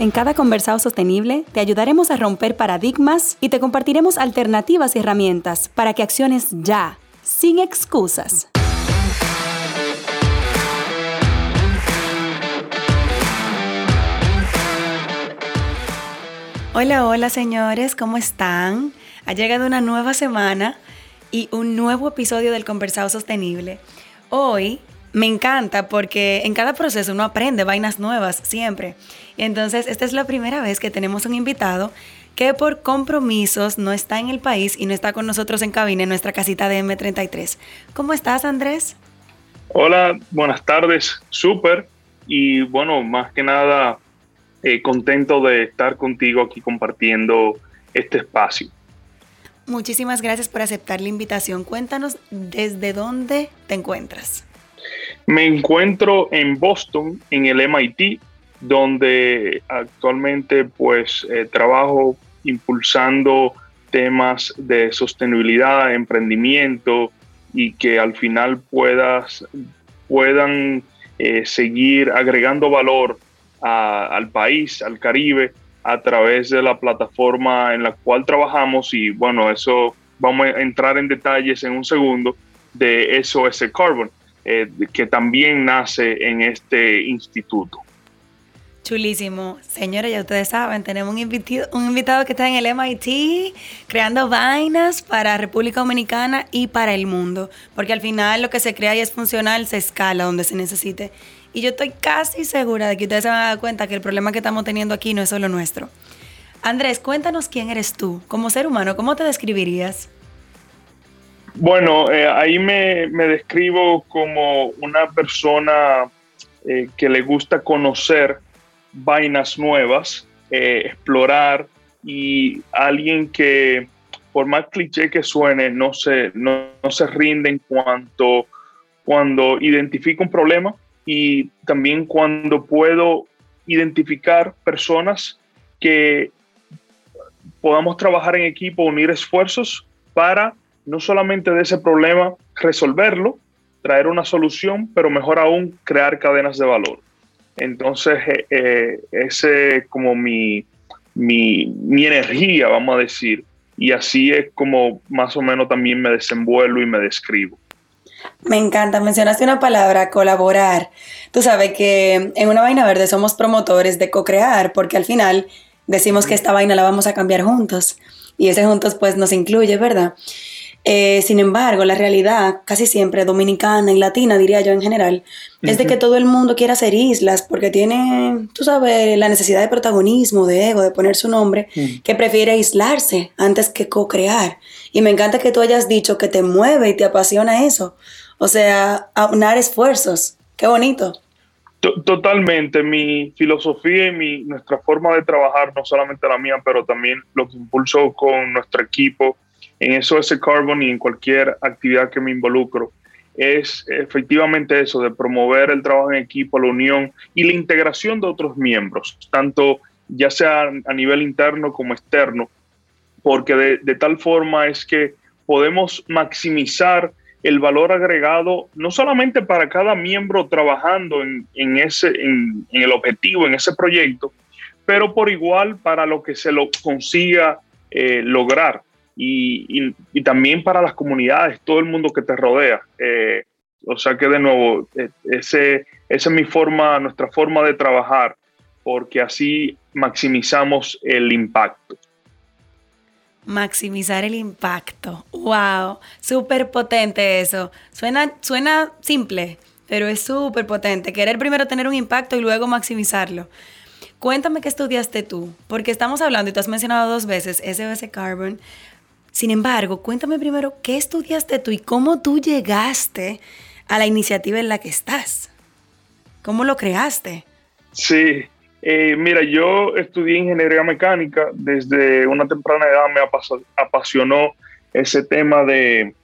En cada conversado sostenible te ayudaremos a romper paradigmas y te compartiremos alternativas y herramientas para que acciones ya, sin excusas. Hola, hola señores, ¿cómo están? Ha llegado una nueva semana y un nuevo episodio del Conversado Sostenible. Hoy me encanta porque en cada proceso uno aprende vainas nuevas siempre. Entonces, esta es la primera vez que tenemos un invitado que por compromisos no está en el país y no está con nosotros en cabina en nuestra casita de M33. ¿Cómo estás, Andrés? Hola, buenas tardes, súper. Y bueno, más que nada, eh, contento de estar contigo aquí compartiendo este espacio. Muchísimas gracias por aceptar la invitación. Cuéntanos desde dónde te encuentras. Me encuentro en Boston, en el MIT, donde actualmente pues eh, trabajo impulsando temas de sostenibilidad, emprendimiento y que al final puedas, puedan eh, seguir agregando valor al país, al Caribe, a través de la plataforma en la cual trabajamos y bueno, eso vamos a entrar en detalles en un segundo de SOS Carbon. Eh, que también nace en este instituto. Chulísimo. Señores, ya ustedes saben, tenemos un invitado, un invitado que está en el MIT creando vainas para República Dominicana y para el mundo. Porque al final lo que se crea y es funcional se escala donde se necesite. Y yo estoy casi segura de que ustedes se van a dar cuenta que el problema que estamos teniendo aquí no es solo nuestro. Andrés, cuéntanos quién eres tú. Como ser humano, ¿cómo te describirías? Bueno, eh, ahí me, describo como una persona eh, que le gusta conocer vainas nuevas, eh, explorar y alguien que, por más cliché que suene, no se, no, se rinde en cuanto cuando identifico un problema y también cuando puedo identificar personas que podamos trabajar en equipo, unir esfuerzos para no solamente de ese problema resolverlo, traer una solución, pero mejor aún crear cadenas de valor. Entonces, eh, eh, ese es como mi, mi, mi, energía, vamos a decir, y así es como más o menos también me desenvuelvo y me describo. Me encanta, mencionaste una palabra, colaborar. Tú sabes que en una vaina verde somos promotores de co-crear, porque al final decimos que esta vaina la vamos a cambiar juntos, y ese juntos pues nos incluye, ¿verdad? Eh, sin embargo, la realidad, casi siempre dominicana y latina, diría yo en general, es de que todo el mundo quiere hacer islas porque tiene, tú sabes, la necesidad de protagonismo, de ego, de poner su nombre, que prefiere aislarse antes que co-crear. Y me encanta que tú hayas dicho que te mueve y te apasiona eso. O sea, aunar esfuerzos. Qué bonito. Totalmente, mi filosofía y mi, nuestra forma de trabajar, no solamente la mía, pero también lo que impulso con nuestro equipo, en eso ese Carbon y en cualquier actividad que me involucro. Es efectivamente eso, de promover el trabajo en equipo, la unión y la integración de otros miembros, tanto ya sea a nivel interno como externo, porque de, tal forma es que podemos maximizar el valor agregado, no solamente para cada miembro trabajando en, ese, en, el objetivo, en ese proyecto, pero por igual para lo que se lo consiga eh, lograr y, también para las comunidades, todo el mundo que te rodea. Eh, o sea que de nuevo, eh, ese, esa es mi forma, nuestra forma de trabajar, porque así maximizamos el impacto. Maximizar el impacto. ¡Wow! Súper potente eso. Suena, suena simple, pero es súper potente. Querer primero tener un impacto y luego maximizarlo. Cuéntame qué estudiaste tú, porque estamos hablando, y tú has mencionado dos veces SOS Carbon, sin embargo, cuéntame primero qué estudiaste tú y cómo tú llegaste a la iniciativa en la que estás. ¿Cómo lo creaste? Sí, eh, mira, yo estudié ingeniería mecánica. Desde una temprana edad me apasionó ese tema de,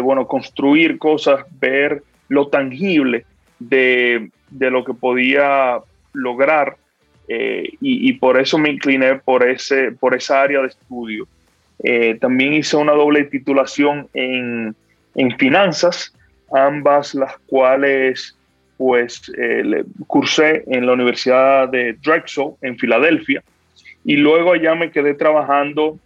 bueno, construir cosas, ver lo tangible de, lo que podía lograr eh, y, por eso me incliné por, ese, por esa área de estudio. Eh, también hice una doble titulación en, en finanzas, ambas las cuales pues eh, cursé en la Universidad de Drexel en Filadelfia y luego allá me quedé trabajando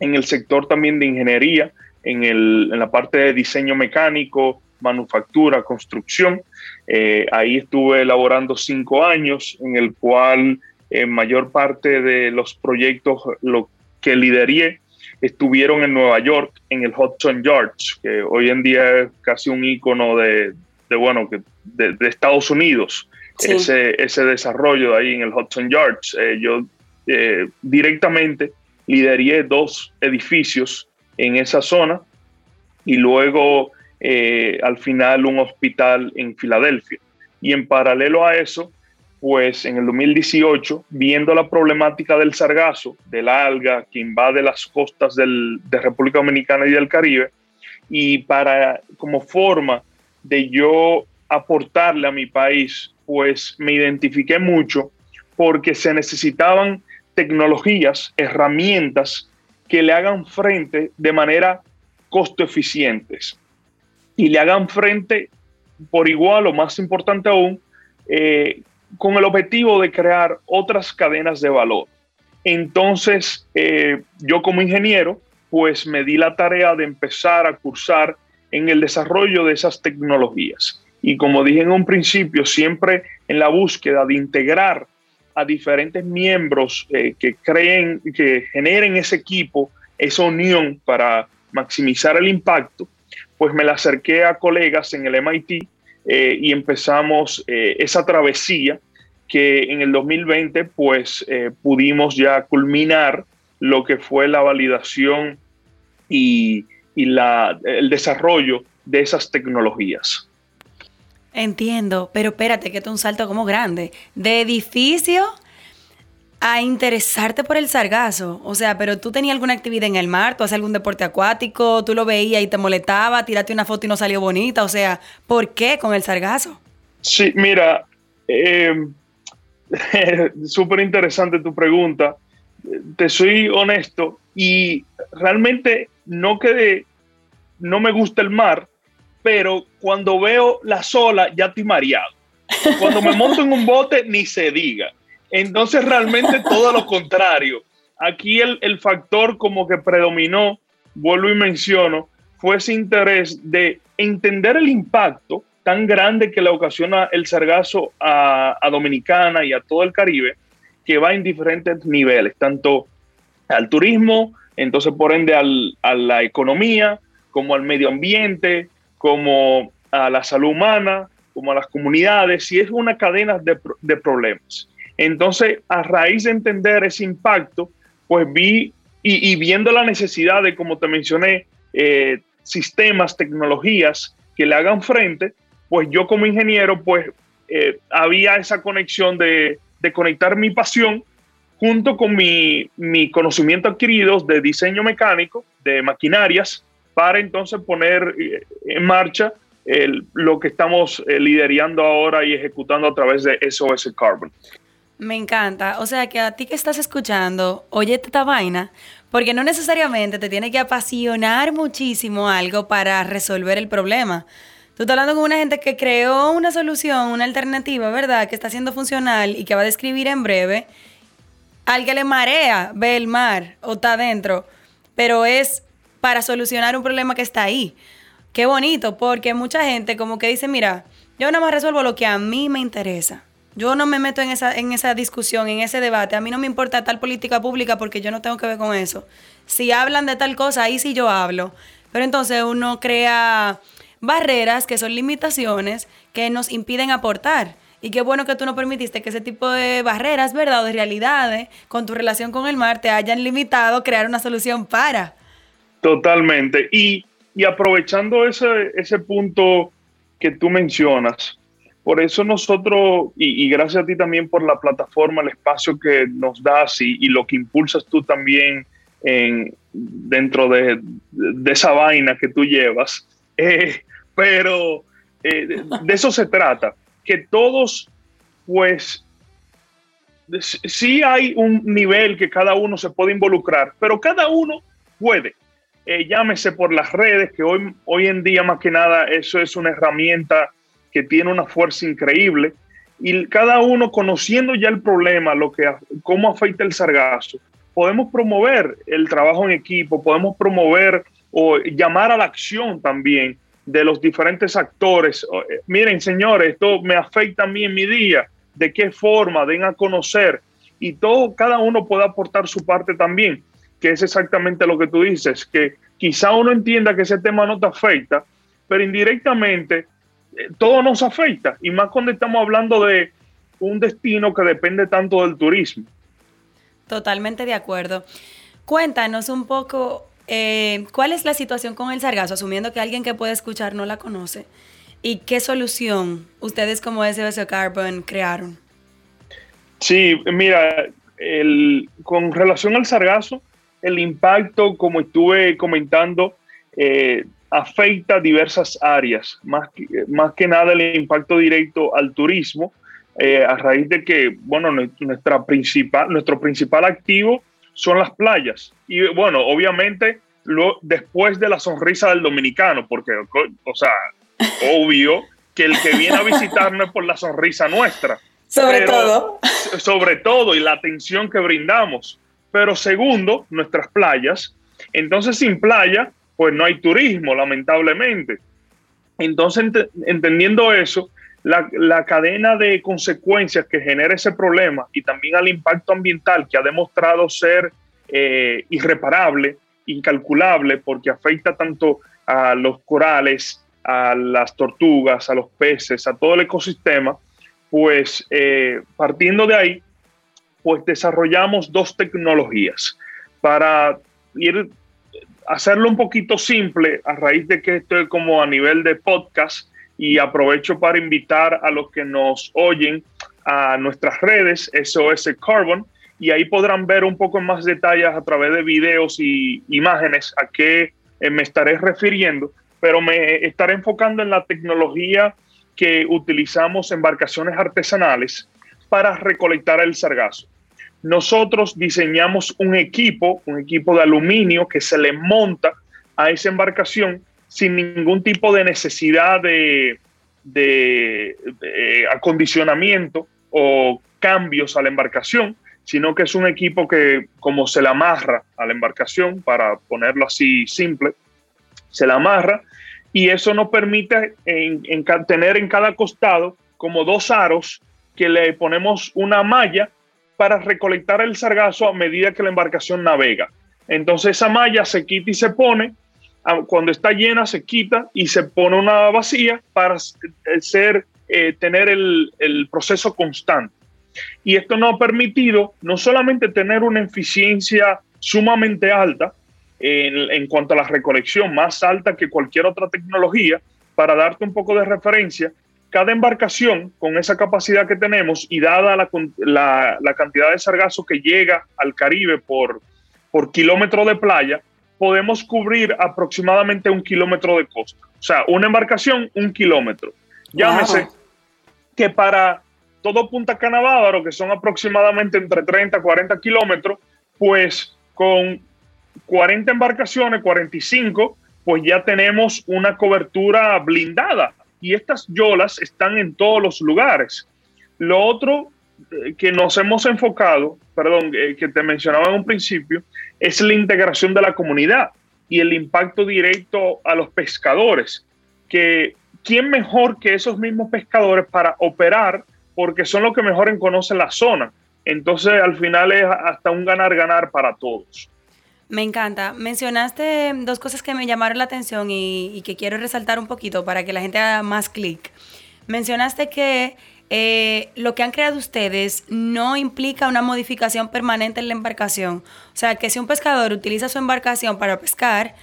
en el sector también de ingeniería, en, el, en la parte de diseño mecánico, manufactura, construcción. Eh, ahí estuve elaborando cinco años, en el cual en mayor parte de los proyectos lo que lideré estuvieron en Nueva York, en el Hudson Yards, que hoy en día es casi un icono de, bueno, que de, Estados Unidos, ese, ese desarrollo de ahí en el Hudson Yards. Eh, yo eh, directamente lideré dos edificios en esa zona y luego eh, al final un hospital en Filadelfia. Y en paralelo a eso, pues en el 2018, viendo la problemática del sargazo, del alga que invade las costas del, de República Dominicana y del Caribe, y para como forma de yo aportarle a mi país, pues me identifiqué mucho porque se necesitaban tecnologías, herramientas que le hagan frente de manera costo eficientes y le hagan frente por igual o más importante aún, eh, con el objetivo de crear otras cadenas de valor. Entonces, eh, yo como ingeniero, pues me di la tarea de empezar a cursar en el desarrollo de esas tecnologías. Y como dije en un principio, siempre en la búsqueda de integrar a diferentes miembros eh, que creen, que generen ese equipo, esa unión para maximizar el impacto, pues me la acerqué a colegas en el MIT eh, y empezamos eh, esa travesía que en el 2020 pues pudimos ya culminar lo que fue la validación y, y la, el desarrollo de esas tecnologías. Entiendo, pero espérate, que es un salto como grande. De edificio a interesarte por el sargazo. O sea, pero tú tenías alguna actividad en el mar, tú hacías algún deporte acuático, tú lo veías y te molestaba, tiraste una foto y no salió bonita. O sea, ¿por qué con el sargazo? Sí, mira, eh, súper interesante tu pregunta. Te soy honesto y realmente no que no me gusta el mar, pero cuando veo la sola ya estoy mareado. Cuando me monto en un bote, ni se diga. Entonces, realmente todo lo contrario. Aquí el, el factor como que predominó, vuelvo y menciono, fue ese interés de entender el impacto tan grande que le ocasiona el sargazo a, Dominicana y a todo el Caribe, que va en diferentes niveles, tanto al turismo, entonces por ende al, a la economía, como al medio ambiente, como a la salud humana, como a las comunidades, y es una cadena de, problemas. Entonces, a raíz de entender ese impacto, pues vi y, viendo la necesidad de, como te mencioné, eh, sistemas, tecnologías que le hagan frente, pues yo como ingeniero, pues eh, había esa conexión de, conectar mi pasión junto con mi, mi, conocimiento adquirido de diseño mecánico, de maquinarias, para entonces poner eh, en marcha lo que estamos liderando ahora y ejecutando a través de SOS Carbon. Me encanta. O sea que a ti que estás escuchando, oye esta vaina, porque no necesariamente te tiene que apasionar muchísimo algo para resolver el problema. Tú estás hablando con una gente que creó una solución, una alternativa, ¿verdad? Que está siendo funcional y que va a describir en breve. Al que le marea, ve el mar o está adentro, pero es para solucionar un problema que está ahí. Qué bonito, porque mucha gente como que dice, mira, yo nada más resuelvo lo que a mí me interesa. Yo no me meto en esa, en esa discusión, en ese debate. A mí no me importa tal política pública porque yo no tengo que ver con eso. Si hablan de tal cosa, ahí sí yo hablo. Pero entonces uno crea barreras que son limitaciones que nos impiden aportar. Y qué bueno que tú no permitiste que ese tipo de barreras, ¿verdad? O de realidades con tu relación con el mar te hayan limitado crear una solución para. Totalmente. Y, aprovechando ese, ese punto que tú mencionas, por eso nosotros, y, gracias a ti también por la plataforma, el espacio que nos das y, lo que impulsas tú también en, dentro de, esa vaina que tú llevas, eh, pero de, de eso se trata, que todos, pues, sí hay un nivel que cada uno se puede involucrar, pero cada uno puede. Eh, llámese por las redes, que hoy, hoy en día más que nada eso es una herramienta que tiene una fuerza increíble. Y cada uno conociendo ya el problema, lo que, cómo afecta el sargazo, podemos promover el trabajo en equipo, podemos promover o llamar a la acción también de los diferentes actores. Eh, miren, señores, esto me afecta a mí en mi día. ¿De qué forma? Den a conocer. Y todo, cada uno puede aportar su parte también que es exactamente lo que tú dices, que quizá uno entienda que ese tema no te afecta, pero indirectamente todo nos afecta, y más cuando estamos hablando de un destino que depende tanto del turismo. Totalmente de acuerdo. Cuéntanos un poco eh, cuál es la situación con el sargazo, asumiendo que alguien que puede escuchar no la conoce, y qué solución ustedes como SBC Carbon crearon. Sí, mira, el, con relación al sargazo, el impacto, como estuve comentando, eh, afecta diversas áreas, más que, más que nada el impacto directo al turismo, eh, a raíz de que, bueno, nuestra principal, nuestro principal activo son las playas. Y bueno, obviamente, lo, después de la sonrisa del dominicano, porque, o sea, obvio que el que viene a visitarnos es por la sonrisa nuestra. Sobre todo. Sobre todo, y la atención que brindamos pero segundo, nuestras playas. Entonces, sin playa, pues no hay turismo, lamentablemente. Entonces, entendiendo eso, la, cadena de consecuencias que genera ese problema y también al impacto ambiental que ha demostrado ser eh, irreparable, incalculable, porque afecta tanto a los corales, a las tortugas, a los peces, a todo el ecosistema, pues eh, partiendo de ahí, pues desarrollamos dos tecnologías para ir hacerlo un poquito simple a raíz de que estoy como a nivel de podcast y aprovecho para invitar a los que nos oyen a nuestras redes SOS Carbon y ahí podrán ver un poco más detalles a través de videos y imágenes a qué eh, me estaré refiriendo, pero me estaré enfocando en la tecnología que utilizamos embarcaciones artesanales para recolectar el sargazo nosotros diseñamos un equipo, un equipo de aluminio que se le monta a esa embarcación sin ningún tipo de necesidad de, acondicionamiento o cambios a la embarcación, sino que es un equipo que como se le amarra a la embarcación, para ponerlo así simple, se la amarra y eso nos permite tener en cada costado como dos aros que le ponemos una malla para recolectar el sargazo a medida que la embarcación navega. Entonces esa malla se quita y se pone, cuando está llena se quita y se pone una vacía para ser, eh, tener el, proceso constante. Y esto nos ha permitido no solamente tener una eficiencia sumamente alta en cuanto a la recolección, más alta que cualquier otra tecnología, para darte un poco de referencia, cada embarcación con esa capacidad que tenemos y dada la, cantidad de sargazo que llega al Caribe por, por kilómetro de playa, podemos cubrir aproximadamente un kilómetro de costa. O sea, una embarcación, un kilómetro. Llámese que para todo Punta Cana que son aproximadamente entre 30 y 40 kilómetros, pues con 40 embarcaciones, 45, pues ya tenemos una cobertura blindada y estas yolas están en todos los lugares. Lo otro eh, que nos hemos enfocado, perdón, eh, que te mencionaba en un principio, es la integración de la comunidad y el impacto directo a los pescadores. Que quién mejor que esos mismos pescadores para operar, porque son los que mejor conocen la zona. Entonces, al final es hasta un ganar-ganar para todos. Me encanta. Mencionaste dos cosas que me llamaron la atención y, que quiero resaltar un poquito para que la gente haga más clic. Mencionaste que eh, lo que han creado ustedes no implica una modificación permanente en la embarcación. O sea, que si un pescador utiliza su embarcación para pescar,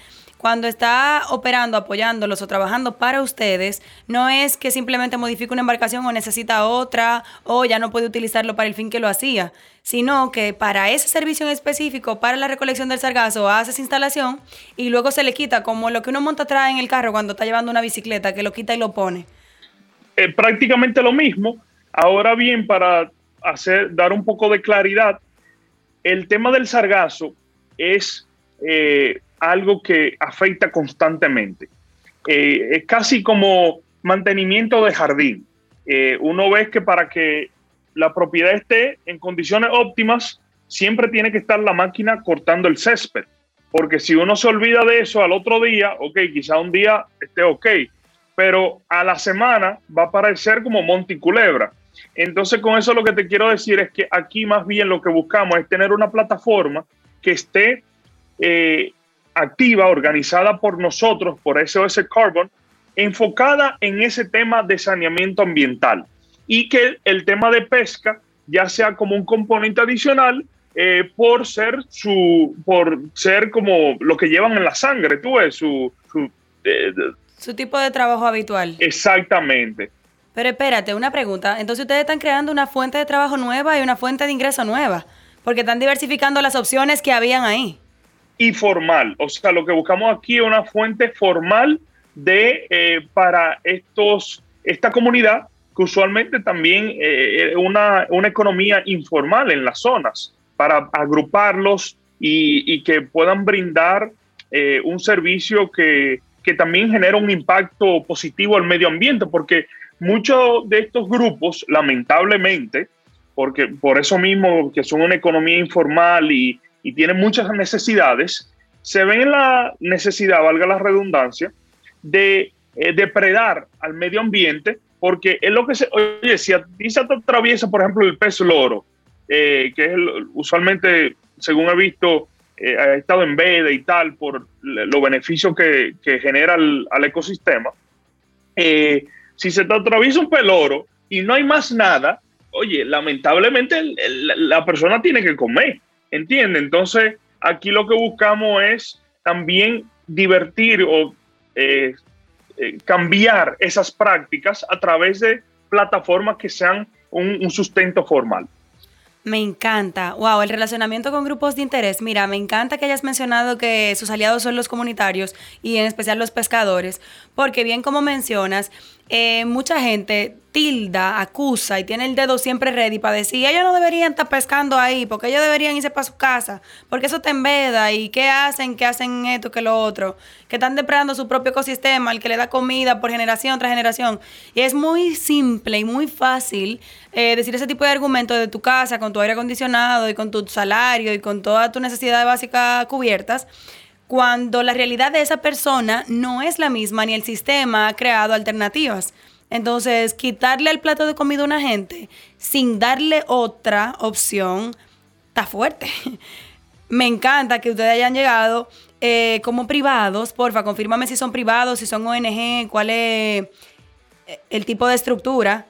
cuando está operando, apoyándolos o trabajando para ustedes, no es que simplemente modifique una embarcación o necesita otra o ya no puede utilizarlo para el fin que lo hacía, sino que para ese servicio en específico, para la recolección del sargazo, hace esa instalación y luego se le quita, como lo que uno monta atrás en el carro cuando está llevando una bicicleta, que lo quita y lo pone. Eh, prácticamente lo mismo. Ahora bien, para hacer, dar un poco de claridad, el tema del sargazo es eh, algo que afecta constantemente. Eh, es casi como mantenimiento de jardín. uno ve que para que la propiedad esté en condiciones óptimas, siempre tiene que estar la máquina cortando el césped. Porque si uno se olvida de eso al otro día, ok, quizá un día esté ok, pero a la semana va a parecer como monticulebra. Entonces, con eso lo que te quiero decir es que aquí más bien lo que buscamos es tener una plataforma que esté eh, activa, organizada por nosotros, por SOS Carbon, enfocada en ese tema de saneamiento ambiental. Y que el tema de pesca ya sea como un componente adicional eh, por ser su por ser como lo que llevan en la sangre tú ves su su, eh, su tipo de trabajo habitual. Exactamente. Pero espérate una pregunta. Entonces ustedes están creando una fuente de trabajo nueva y una fuente de ingreso nueva porque están diversificando las opciones que habían ahí y o sea lo que buscamos aquí es una fuente formal de eh, para estos esta comunidad que usualmente también eh, una, una, economía informal en las zonas para agruparlos y, que puedan brindar eh, un servicio que, que, también genera un impacto positivo al medio ambiente, porque muchos de estos grupos, lamentablemente, porque por eso mismo que son una economía informal y, y tienen muchas necesidades, se ven en la necesidad, valga la redundancia, de eh, depredar al medio ambiente porque es lo que se, oye, si a ti se atraviesa, por ejemplo, el pez loro, eh, que es usualmente, según he visto, eh, ha estado en veda y tal, por los beneficios que, que genera al, ecosistema, eh, si se te atraviesa un pez loro y no hay más nada, oye, lamentablemente la persona tiene que comer, ¿entiendes? Entonces, aquí lo que buscamos es también divertir o eh, cambiar esas prácticas a través de plataformas que sean un, sustento formal. Me encanta. Wow, el relacionamiento con grupos de interés. Mira, me encanta que hayas mencionado que sus aliados son los comunitarios y en especial los pescadores, porque bien como mencionas, eh, mucha gente tilda, acusa y tiene el dedo siempre ready para decir, ellos no deberían estar pescando ahí, porque ellos deberían irse para su casa, porque eso te embeda y qué hacen, qué hacen esto, que lo otro, que están depredando su propio ecosistema, el que le da comida por generación tras generación. Y es muy simple y muy fácil eh, decir ese tipo de argumentos de tu casa, con tu aire acondicionado y con tu salario y con todas tus necesidades básicas cubiertas cuando la realidad de esa persona no es la misma ni el sistema ha creado alternativas. Entonces, quitarle el plato de comida a una gente sin darle otra opción está fuerte. Me encanta que ustedes hayan llegado eh, como privados. Porfa, confírmame si son privados, si son ONG, cuál es eh, el tipo de estructura.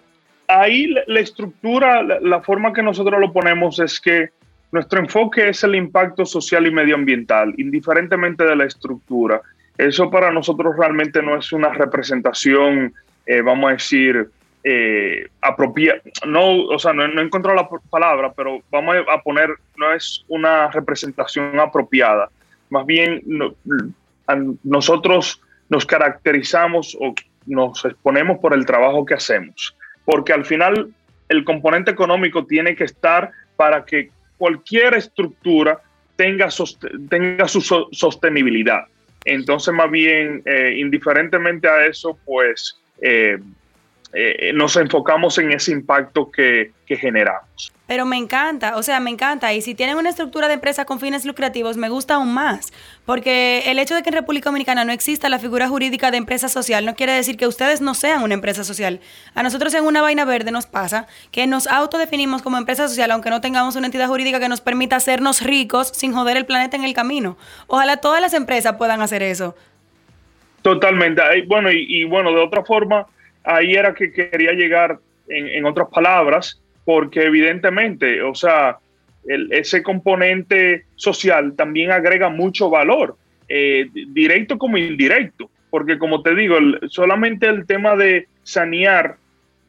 Ahí la, estructura, la forma que nosotros lo ponemos es que nuestro enfoque es el impacto social y medioambiental, indiferentemente de la estructura. Eso para nosotros realmente no es una representación, eh, vamos a decir, eh. No, o sea, no, no encuentro la palabra, pero vamos a poner, no es una representación apropiada. Más bien, nosotros nos caracterizamos o nos exponemos por el trabajo que hacemos, porque al final el componente económico tiene que estar para que cualquier estructura tenga, tenga su sostenibilidad. Entonces, más bien, eh, indiferentemente a eso, pues eh, eh, nos enfocamos en ese impacto que, que, generamos. Pero me encanta, o sea, me encanta. Y si tienen una estructura de empresa con fines lucrativos, me gusta aún más. Porque el hecho de que en República Dominicana no exista la figura jurídica de empresa social no quiere decir que ustedes no sean una empresa social. A nosotros en una vaina verde nos pasa que nos autodefinimos como empresa social, aunque no tengamos una entidad jurídica que nos permita hacernos ricos sin joder el planeta en el camino. Ojalá todas las empresas puedan hacer eso. Totalmente. Bueno, y, y bueno, de otra forma ahí era que quería llegar en, otras palabras, porque evidentemente, o sea, ese componente social también agrega mucho valor. eh, directo como indirecto, porque como te digo, solamente el tema de sanear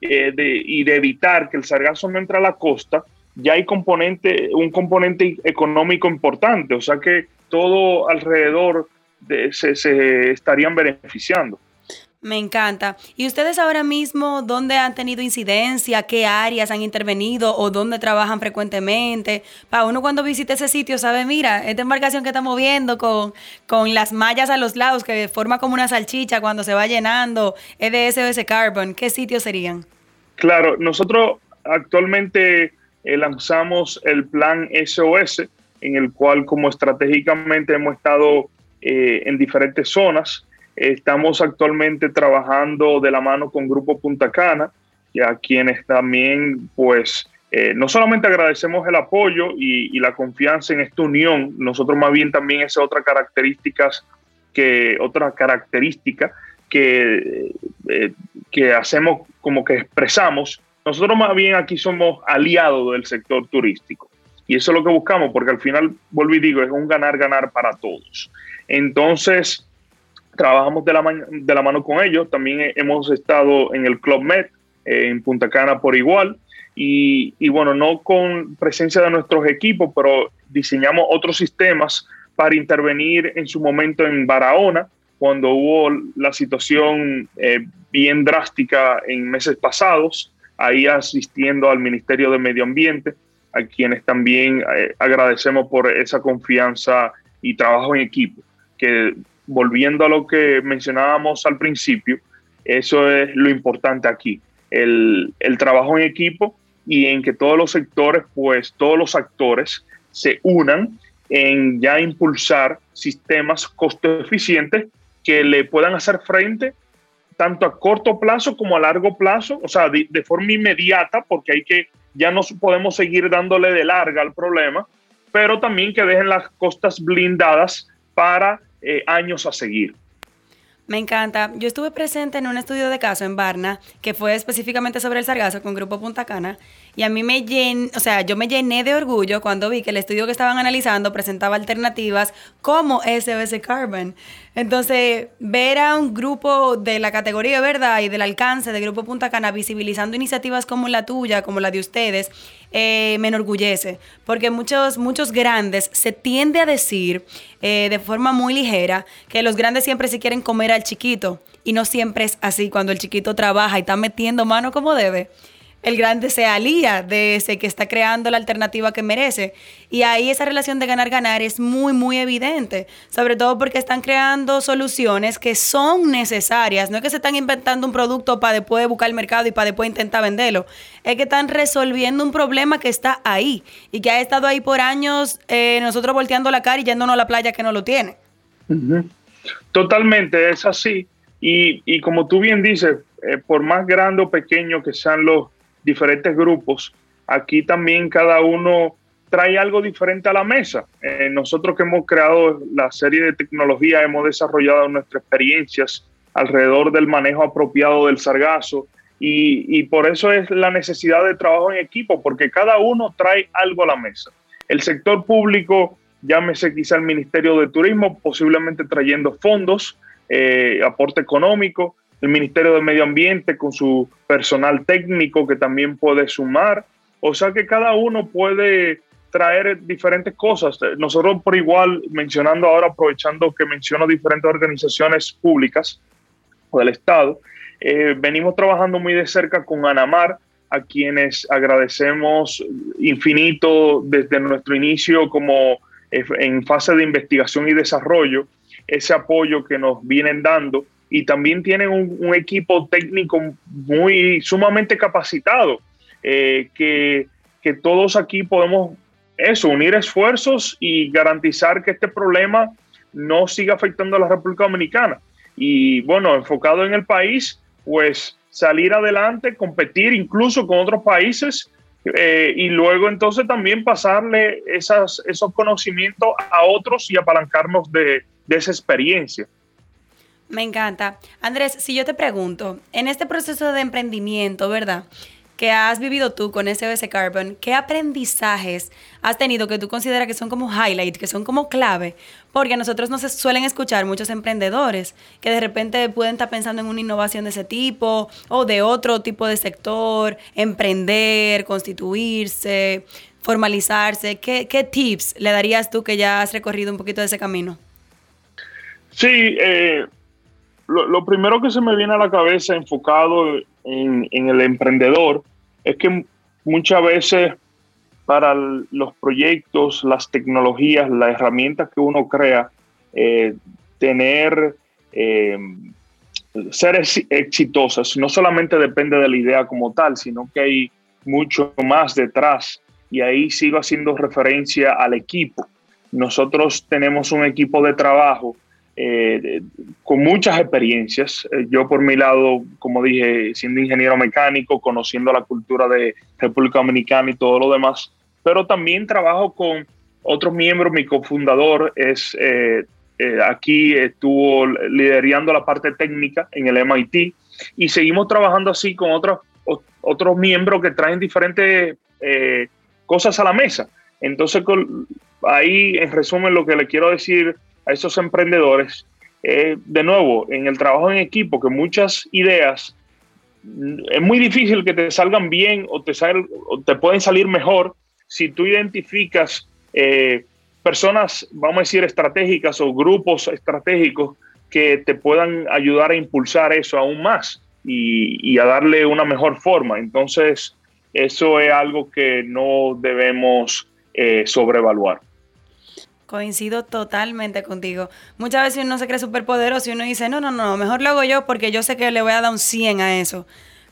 eh, y de evitar que el sargazo no entre a la costa, ya hay componente, un componente económico importante, o sea que todo alrededor de, se estarían beneficiando. Me encanta. ¿Y ustedes ahora mismo dónde han tenido incidencia? ¿Qué áreas han intervenido o dónde trabajan frecuentemente? Para uno cuando visite ese sitio sabe, mira, esta embarcación que estamos viendo con, con las mallas a los lados que forma como una salchicha cuando se va llenando, es de SOS Carbon. ¿Qué sitios serían? Claro, nosotros actualmente eh, lanzamos el plan SOS, en el cual como estratégicamente hemos estado eh, en diferentes zonas Estamos actualmente trabajando de la mano con Grupo Punta Cana, y a quienes también, pues, eh, no solamente agradecemos el apoyo y, la confianza en esta unión, nosotros más bien también es otra característica que, otra característica que, eh, que hacemos como que expresamos. Nosotros más bien aquí somos aliados del sector turístico. Y eso es lo que buscamos, porque al final, vuelvo y digo, es un ganar-ganar para todos. Entonces, trabajamos de la, de la mano con ellos. También hemos estado en el Club Med, eh, en Punta Cana por igual. Y, y, bueno, no con presencia de nuestros equipos, pero diseñamos otros sistemas para intervenir en su momento en Barahona, cuando hubo la situación eh, bien drástica en meses pasados, ahí asistiendo al Ministerio de Medio Ambiente, a quienes también eh, agradecemos por esa confianza y trabajo en equipo, que volviendo a lo que mencionábamos al principio, eso es lo importante aquí, el, trabajo en equipo y en que todos los sectores, pues todos los actores se unan en ya impulsar sistemas costo eficientes que le puedan hacer frente tanto a corto plazo como a largo plazo, o sea, de, de, forma inmediata, porque hay que, ya no podemos seguir dándole de larga al problema, pero también que dejen las costas blindadas para eh, años a seguir. Me encanta. Yo estuve presente en un estudio de caso en Barna que fue específicamente sobre el sargazo con Grupo Punta Cana y a mí me o sea, yo me llené de orgullo cuando vi que el estudio que estaban analizando presentaba alternativas como SOS Carbon. Entonces, ver a un grupo de la categoría verdad y del alcance de Grupo Punta Cana visibilizando iniciativas como la tuya, como la de ustedes, eh, me enorgullece, porque muchos, muchos grandes se tiende a decir eh, de forma muy ligera que los grandes siempre se quieren comer al chiquito. Y no siempre es así cuando el chiquito trabaja y está metiendo mano como debe el grande se alía de ese que está creando la alternativa que merece. Y ahí esa relación de ganar-ganar es muy, muy evidente, sobre todo porque están creando soluciones que son necesarias. No es que se están inventando un producto para después buscar el mercado y para después intentar venderlo. Es que están resolviendo un problema que está ahí y que ha estado ahí por años, eh, nosotros volteando la cara y yéndonos a la playa que no lo tiene. Totalmente, es así. Y, como tú bien dices, eh, por más grande o pequeño que sean los diferentes grupos. Aquí también cada uno trae algo diferente a la mesa. Eh, nosotros que hemos creado la serie de tecnología, hemos desarrollado nuestras experiencias alrededor del manejo apropiado del sargazo y, y, por eso es la necesidad de trabajo en equipo, porque cada uno trae algo a la mesa. El sector público, llámese quizá el Ministerio de Turismo, posiblemente trayendo fondos, eh, aporte económico, el Ministerio de Medio Ambiente con su personal técnico que también puede sumar. O sea que cada uno puede traer diferentes cosas. Nosotros por igual, mencionando ahora, aprovechando que menciono diferentes organizaciones públicas o del Estado, eh, venimos trabajando muy de cerca con Anamar, a quienes agradecemos infinito desde nuestro inicio como eh, en fase de investigación y desarrollo, ese apoyo que nos vienen dando y también tienen un, equipo técnico muy sumamente capacitado, eh, que, que, todos aquí podemos eso, unir esfuerzos y garantizar que este problema no siga afectando a la República Dominicana. Y bueno, enfocado en el país, pues salir adelante, competir incluso con otros países eh, y luego entonces también pasarle esos conocimientos a otros y apalancarnos de, de esa experiencia. Me encanta. Andrés, si yo te pregunto, en este proceso de emprendimiento, ¿verdad? que has vivido tú con SOS Carbon, ¿qué aprendizajes has tenido que tú consideras que son como highlight, que son como clave? Porque a nosotros nos suelen escuchar muchos emprendedores que de repente pueden estar pensando en una innovación de ese tipo o de otro tipo de sector, emprender, constituirse, formalizarse. ¿Qué, qué tips le darías tú que ya has recorrido un poquito de ese camino? Sí, eh, lo, primero que se me viene a la cabeza enfocado en, el emprendedor es que muchas veces para los proyectos, las tecnologías, las herramientas que uno crea, eh, tener, eh, ser exitosas, no solamente depende de la idea como tal, sino que hay mucho más detrás. Y ahí sigo haciendo referencia al equipo. Nosotros tenemos un equipo de trabajo eh, con muchas experiencias. Eh, yo por mi lado, como dije, siendo ingeniero mecánico, conociendo la cultura de República Dominicana y todo lo demás, pero también trabajo con otros miembros, mi cofundador es... Eh, aquí estuvo liderando la parte técnica en el MIT y seguimos trabajando así con otros, otros miembros que traen diferentes cosas a la mesa. Entonces, ahí en resumen lo que le quiero decir a esos emprendedores, eh, de nuevo, en el trabajo en equipo, que muchas ideas mm, es muy difícil que te salgan bien o te, te pueden salir mejor si tú identificas eh, personas, vamos a decir, estratégicas o grupos estratégicos que te puedan ayudar a impulsar eso aún más y, a darle una mejor forma. Entonces, eso es algo que no debemos eh, sobrevaluar. Coincido totalmente contigo. Muchas veces uno se cree súper poderoso y uno dice, no, no, no, mejor lo hago yo porque yo sé que le voy a dar un 100 a eso.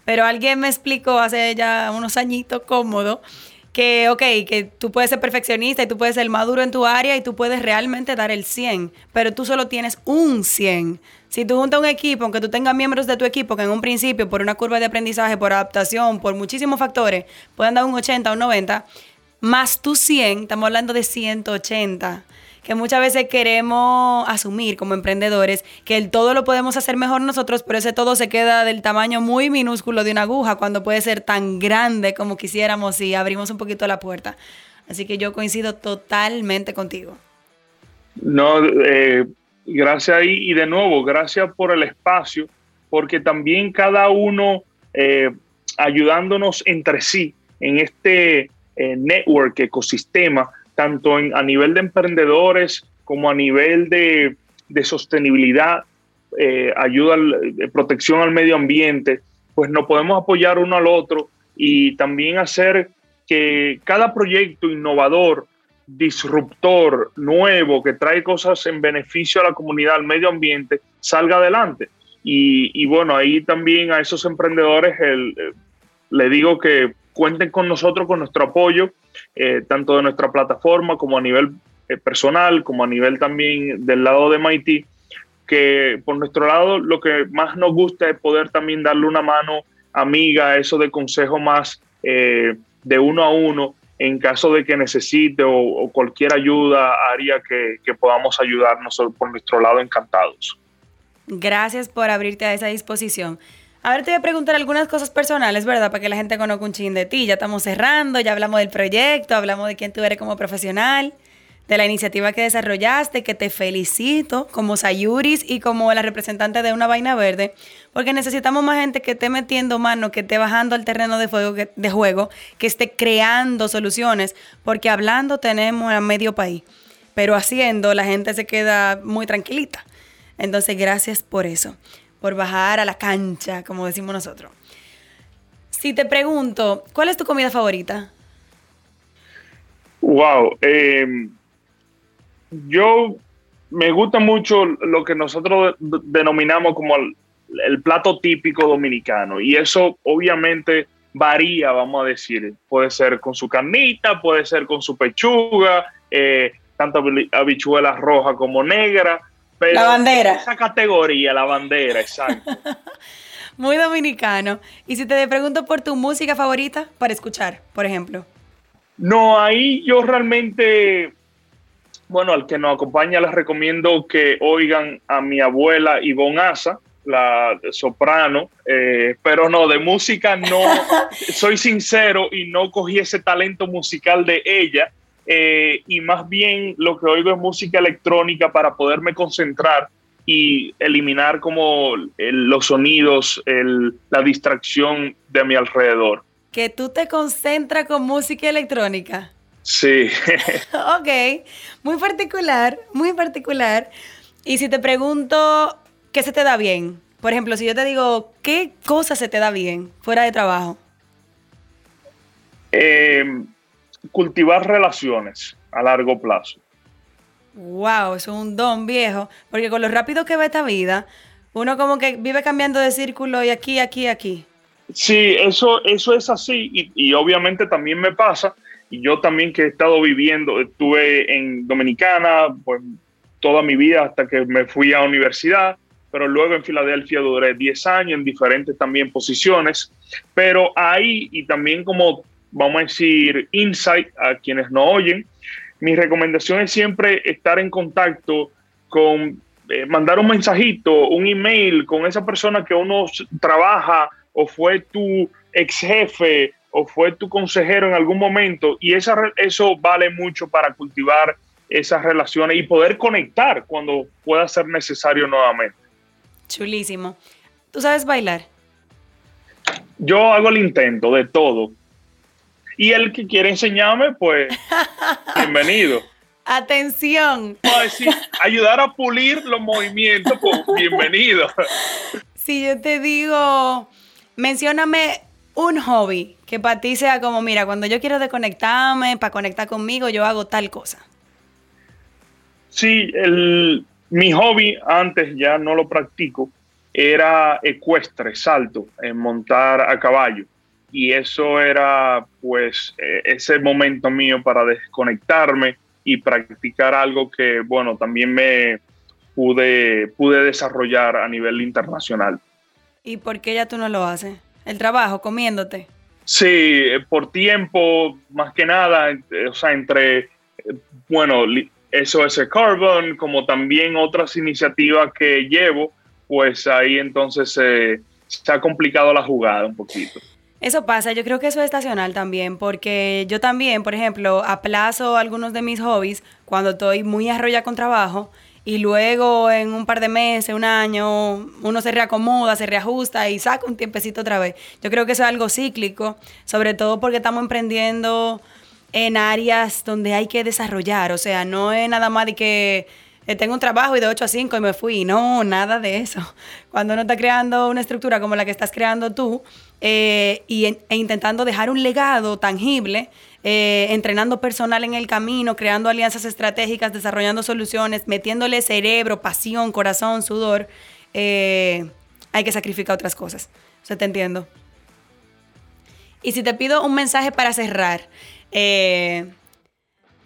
Pero alguien me explicó hace ya unos añitos cómodo que, ok, que tú puedes ser perfeccionista y tú puedes ser maduro en tu área y tú puedes realmente dar el 100, pero tú solo tienes un 100. Si tú juntas un equipo, aunque tú tengas miembros de tu equipo que en un principio, por una curva de aprendizaje, por adaptación, por muchísimos factores, pueden dar un 80 o un 90, más tu 100, estamos hablando de 180 que muchas veces queremos asumir como emprendedores que el todo lo podemos hacer mejor nosotros, pero ese todo se queda del tamaño muy minúsculo de una aguja cuando puede ser tan grande como quisiéramos si abrimos un poquito la puerta. Así que yo coincido totalmente contigo. No, eh, gracias y, de nuevo, gracias por el espacio, porque también cada uno eh, ayudándonos entre sí en este eh, network, ecosistema, tanto a nivel de emprendedores como a nivel de, sostenibilidad, eh, ayuda, de protección al medio ambiente, pues nos podemos apoyar uno al otro y también hacer que cada proyecto innovador, disruptor, nuevo, que trae cosas en beneficio a la comunidad, al medio ambiente, salga adelante. Y, bueno, ahí también a esos emprendedores eh, le digo que cuenten con nosotros, con nuestro apoyo, eh, tanto de nuestra plataforma como a nivel eh, personal, como a nivel también del lado de MIT, que por nuestro lado lo que más nos gusta es poder también darle una mano amiga, eso de consejo más eh, de uno a uno, en caso de que necesite o, cualquier ayuda haría que, que podamos ayudarnos por nuestro lado encantados. Gracias por abrirte a esa disposición. A ver, te voy a preguntar algunas cosas personales, ¿verdad? Para que la gente conozca un chin de ti. Ya estamos cerrando, ya hablamos del proyecto, hablamos de quién tú eres como profesional, de la iniciativa que desarrollaste, que te felicito como Sayuris y como la representante de Una Vaina Verde, porque necesitamos más gente que esté metiendo mano, que esté bajando al terreno de, de juego, que esté creando soluciones, porque hablando tenemos a medio país, pero haciendo la gente se queda muy tranquilita. Entonces, gracias por eso por bajar a la cancha, como decimos nosotros. Si te pregunto, ¿cuál es tu comida favorita? Wow, em, yo me gusta mucho lo que nosotros denominamos como el, plato típico dominicano y eso obviamente varía, vamos a decir, puede ser con su carnita, puede ser con su pechuga, eh, tanto habichuelas roja como la bandera. Esa categoría, la bandera, exacto. Muy dominicano. Y si te pregunto por tu música favorita para escuchar, por ejemplo. No, ahí yo realmente, bueno, al que nos acompaña les recomiendo que oigan a mi abuela Ivonne Asa, la soprano, eh, pero no, de música no, soy sincero y no cogí ese talento musical de ella. Eh, y más bien lo que oigo es música electrónica para poderme concentrar y eliminar como los sonidos, la distracción de mi alrededor. Que tú te concentras con música electrónica. Sí. ok, muy particular, muy particular. Y si te pregunto, ¿qué se te da bien? Por ejemplo, si yo te digo, ¿qué cosa se te da bien fuera de trabajo? Eh, cultivar relaciones a largo plazo. Wow, eso es un don viejo, porque con lo rápido que va esta vida, uno como que vive cambiando de círculo y aquí, aquí, aquí. Sí, eso, eso es así y, y obviamente también me pasa y yo también que he estado viviendo, estuve en Dominicana pues, toda mi vida hasta que me fui a universidad, pero luego en Filadelfia duré 10 años en diferentes también posiciones, pero ahí y también como vamos a decir insight a quienes no oyen, mi recomendación es siempre estar en contacto con, eh, mandar un mensajito, un email con esa persona que uno trabaja o fue tu ex jefe o fue tu consejero en algún momento y esa, eso vale mucho para cultivar esas relaciones y poder conectar cuando pueda ser necesario nuevamente. Chulísimo. ¿Tú sabes bailar? Yo hago el intento de todo. Y el que quiere enseñarme, pues, bienvenido. Atención. ayudar a pulir los movimientos, pues, bienvenido. Si yo te digo, mencióname un hobby que para ti sea como, mira, cuando yo quiero desconectarme, para conectar conmigo, yo hago tal cosa. Sí, el, mi hobby antes ya no lo practico, era ecuestre, salto, en montar a caballo. Y eso era pues e, ese momento mío para desconectarme y practicar algo que, bueno, también me pude, pude desarrollar a nivel internacional. ¿Y por qué ya tú no lo haces? El trabajo, comiéndote. Sí, eh, por tiempo, más que nada, eh, o sea, entre, eh, bueno, eso es el Carbon, como también otras iniciativas que llevo, pues ahí entonces se ha complicado la jugada un poquito. Eso pasa, yo creo que eso es estacional también, porque yo también, por ejemplo, aplazo algunos de mis hobbies cuando estoy muy arrollada con trabajo y luego en un par de meses, un año, uno se reacomoda, se reajusta y saca un tiempecito otra vez. Yo creo que eso es algo cíclico, sobre todo porque estamos emprendiendo en áreas donde hay que desarrollar, o sea, no es nada más de que eh, tengo un trabajo y de 8 a 5 y me fui, no, nada de eso. Cuando uno está creando una estructura como la que estás creando tú eh, y, e intentando dejar un legado tangible, eh, entrenando personal en el camino, creando alianzas estratégicas, desarrollando soluciones, metiéndole cerebro, pasión, corazón, sudor, eh, hay que sacrificar otras cosas. O sea, te entiendo. Y si te pido un mensaje para cerrar,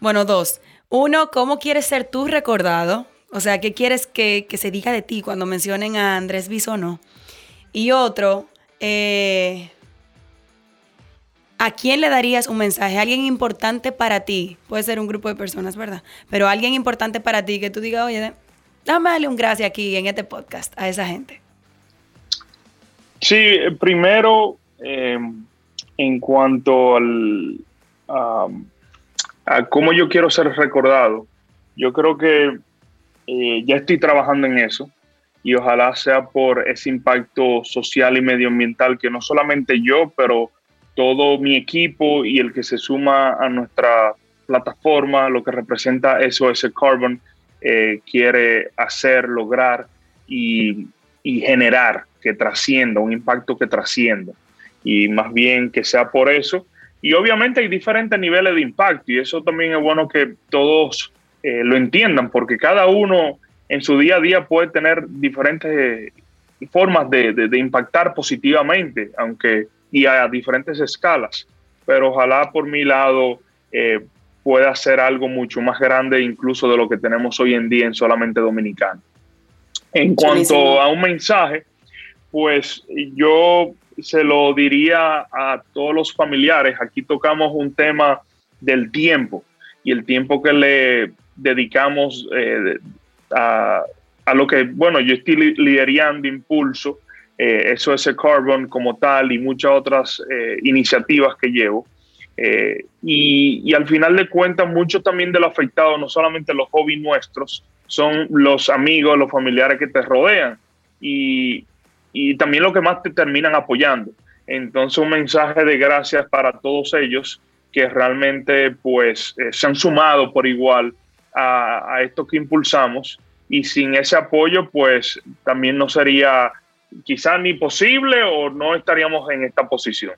bueno, dos. Uno, ¿cómo quieres ser tú recordado? O sea, ¿qué quieres que, se diga de ti cuando mencionen a Andrés Bisono? Y otro, eh, ¿A quién le darías un mensaje? ¿Alguien importante para ti? Puede ser un grupo de personas, ¿verdad? Pero alguien importante para ti que tú digas, oye, dame un gracias aquí en este podcast a esa gente. Sí, primero, eh, en cuanto al, a cómo yo quiero ser recordado, yo creo que eh, ya estoy trabajando en eso y ojalá sea por ese impacto social y medioambiental que no solamente yo, pero todo mi equipo y el que se suma a nuestra plataforma, lo que representa SOS Carbon, eh, quiere hacer, lograr y, generar que trascienda, un impacto que trascienda. Y más bien que sea por eso. Y obviamente hay diferentes niveles de impacto y eso también es bueno que todos eh, lo entiendan porque cada uno en su día a día puede tener diferentes formas de, de impactar positivamente, aunque y a diferentes escalas. Pero ojalá por mi lado eh, pueda ser algo mucho más grande incluso de lo que tenemos hoy en día en solamente dominicano. En cuanto a un mensaje, pues yo se lo diría a todos los familiares. Aquí tocamos un tema del tiempo y el tiempo que le dedicamos eh, a lo que, bueno, yo estoy liderando Impulso, eh, SOS Carbon como tal y muchas otras eh, iniciativas que llevo. Eh, y, al final de cuentas, mucho también de lo afectado, no solamente los hobbies nuestros, son los amigos, los familiares que te rodean y, y también lo que más te terminan apoyando. Entonces, un mensaje de gracias para todos ellos que realmente pues se han sumado por igual a, a esto que impulsamos y sin ese apoyo pues también no sería quizás ni posible o no estaríamos en esta posición.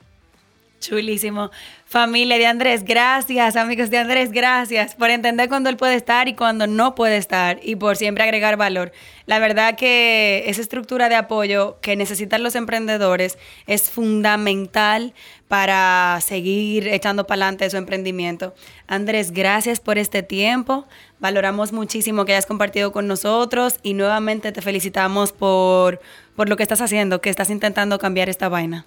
Chulísimo. Familia de Andrés, gracias. Amigos de Andrés, gracias por entender cuando él puede estar y cuando no puede estar y por siempre agregar valor. La verdad que esa estructura de apoyo que necesitan los emprendedores es fundamental para seguir echando para adelante su emprendimiento. Andrés, gracias por este tiempo. Valoramos muchísimo que hayas compartido con nosotros y nuevamente te felicitamos por, por lo que estás haciendo, que estás intentando cambiar esta vaina.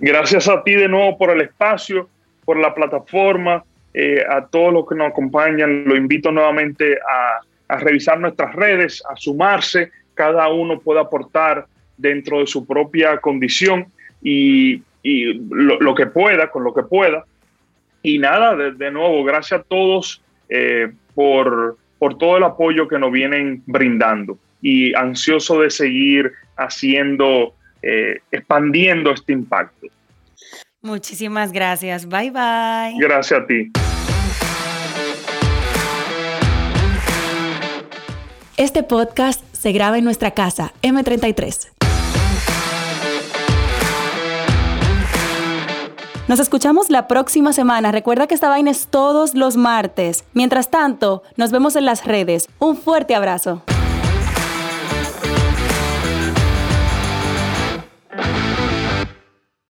Gracias a ti de nuevo por el espacio, por la plataforma, eh, a todos los que nos acompañan. Lo invito nuevamente a, revisar nuestras redes, a sumarse. Cada uno puede aportar dentro de su propia condición y, lo, que pueda, con lo que pueda. Y nada, de, nuevo, gracias a todos eh, por, por todo el apoyo que nos vienen brindando y ansioso de seguir haciendo eh, expandiendo este impacto. Muchísimas gracias. Bye bye. Gracias a ti. Este podcast se graba en nuestra casa, M33. Nos escuchamos la próxima semana. Recuerda que esta vaina es todos los martes. Mientras tanto, nos vemos en las redes. Un fuerte abrazo.